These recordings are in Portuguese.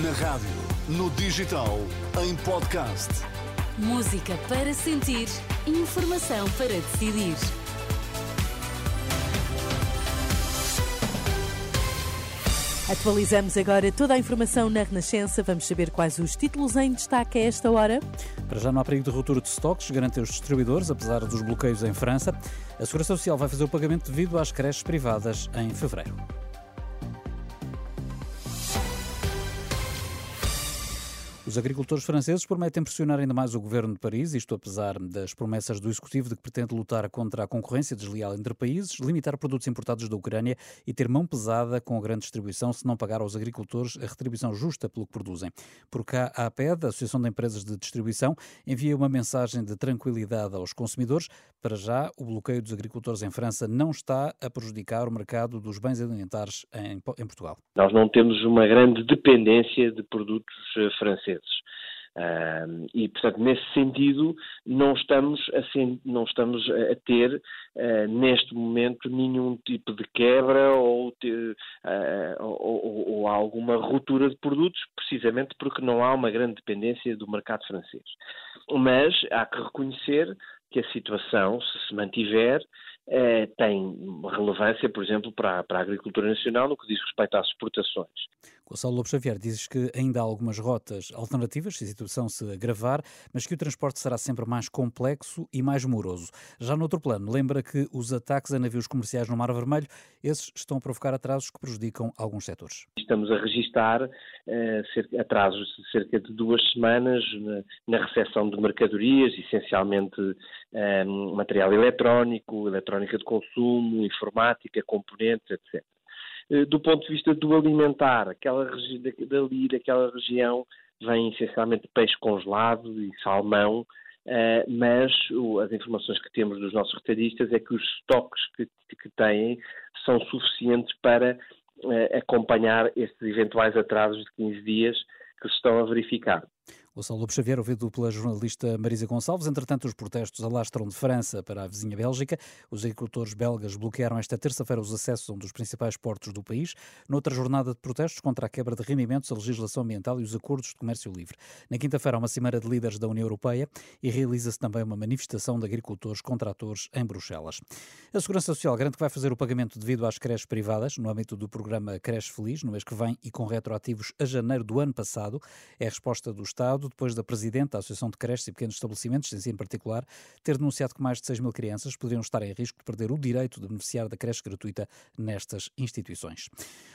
Na rádio, no digital, em podcast. Música para sentir, informação para decidir. Atualizamos agora toda a informação na Renascença. Vamos saber quais os títulos em destaque a esta hora. Para já não há perigo de ruptura de estoques, garantem os distribuidores, apesar dos bloqueios em França. A Segurança Social vai fazer o pagamento devido às creches privadas em fevereiro. Os agricultores franceses prometem pressionar ainda mais o governo de Paris, isto apesar das promessas do executivo de que pretende lutar contra a concorrência desleal entre países, limitar produtos importados da Ucrânia e ter mão pesada com a grande distribuição se não pagar aos agricultores a retribuição justa pelo que produzem. Por cá, a APED, a Associação de Empresas de Distribuição, envia uma mensagem de tranquilidade aos consumidores. Para já, o bloqueio dos agricultores em França não está a prejudicar o mercado dos bens alimentares em, em Portugal. Nós não temos uma grande dependência de produtos eh, Uh, e, portanto, nesse sentido, não estamos a, não estamos a ter, uh, neste momento, nenhum tipo de quebra ou, uh, ou, ou, alguma ruptura de produtos, precisamente porque não há uma grande dependência do mercado francês. Mas há que reconhecer que a situação, se se mantiver, eh, tem relevância, por exemplo, para, para a agricultura nacional no que diz respeito às exportações. Gonçalo Lobo Xavier diz que ainda há algumas rotas alternativas se a situação se agravar, mas que o transporte será sempre mais complexo e mais moroso. Já no outro plano, lembra que os ataques a navios comerciais no Mar Vermelho, esses estão a provocar atrasos que prejudicam alguns setores. Estamos a registrar eh, atrasos de cerca de duas semanas na, na recepção de mercadorias, essencialmente eh, material eletrónico, eletrónica de consumo, informática, componentes, etc. Eh, do ponto de vista do alimentar, aquela dali, daquela região, vem essencialmente peixe congelado e salmão, Uh, mas o, as informações que temos dos nossos retalhistas é que os estoques que, que têm são suficientes para uh, acompanhar estes eventuais atrasos de 15 dias que se estão a verificar. Gonçalo Lobo Xavier, ouvido pela jornalista Marisa Gonçalves. Entretanto, os protestos alastram de França para a vizinha Bélgica. Os agricultores belgas bloquearam esta terça-feira os acessos a um dos principais portos do país, noutra jornada de protestos contra a quebra de rendimentos, a legislação ambiental e os acordos de comércio livre. Na quinta-feira há uma cimeira de líderes da União Europeia e realiza-se também uma manifestação de agricultores contra atores em Bruxelas. A Segurança Social garante que vai fazer o pagamento devido às creches privadas no âmbito do programa Creche Feliz, no mês que vem e com retroativos a janeiro do ano passado. É a resposta do Estado depois da Presidente da Associação de Creches e Pequenos Estabelecimentos, em particular, ter denunciado que mais de 6 mil crianças poderiam estar em risco de perder o direito de beneficiar da creche gratuita nestas instituições.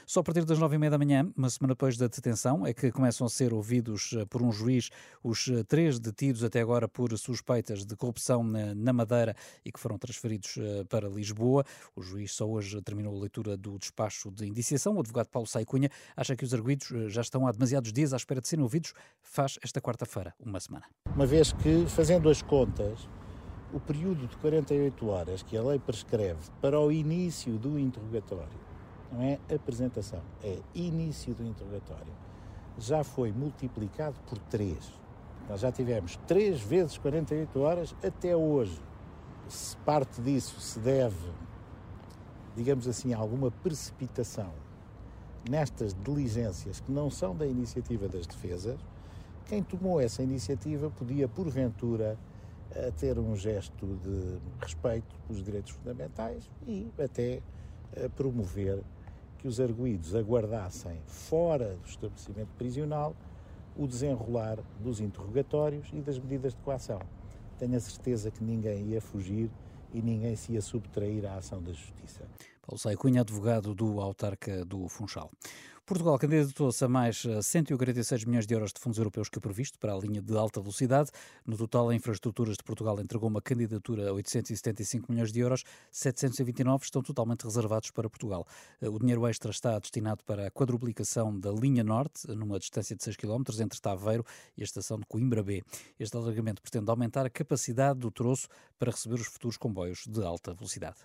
Só a partir das 9 e meia da manhã, uma semana depois da detenção, é que começam a ser ouvidos eh, por um juiz os eh, três detidos até agora por suspeitas de corrupção na Madeira e que foram transferidos eh, para Lisboa. O juiz só hoje terminou a leitura do despacho de indiciação. O advogado Paulo Saicunha acha que os arguídos já estão há demasiados dias à espera de serem ouvidos. Faz esta quarta-feira uma semana. Uma vez que, fazendo as contas, o período de 48 horas que a lei prescreve para o início do interrogatório, não é apresentação, é início do interrogatório, já foi multiplicado por 3. Nós já tivemos 3 vezes 48 horas até hoje. Se parte disso se deve, digamos assim, a alguma precipitação nestas diligências que não são da iniciativa das defesas, quem tomou essa iniciativa podia, porventura, eh, ter um gesto de respeito pelos direitos fundamentais e até eh, promover que os arguídos aguardassem fora do estabelecimento prisional o desenrolar dos interrogatórios e das medidas de coação. Tenho a certeza que ninguém ia fugir e ninguém se ia subtrair à ação da Justiça. Paulo Sai Cunha, advogado do autarca do Funchal. Portugal candidatou-se a mais 146 milhões de euros de fundos europeus que o previsto para a linha de alta velocidade. No total, a Infraestruturas de Portugal entregou uma candidatura a 875 milhões de euros, 729 estão totalmente reservados para Portugal. O dinheiro extra está destinado para a quadruplicação da linha norte, numa distância de 6 km entre Taveiro e a estação de Coimbra B. Este alargamento pretende aumentar a capacidade do troço para receber os futuros comboios de alta velocidade.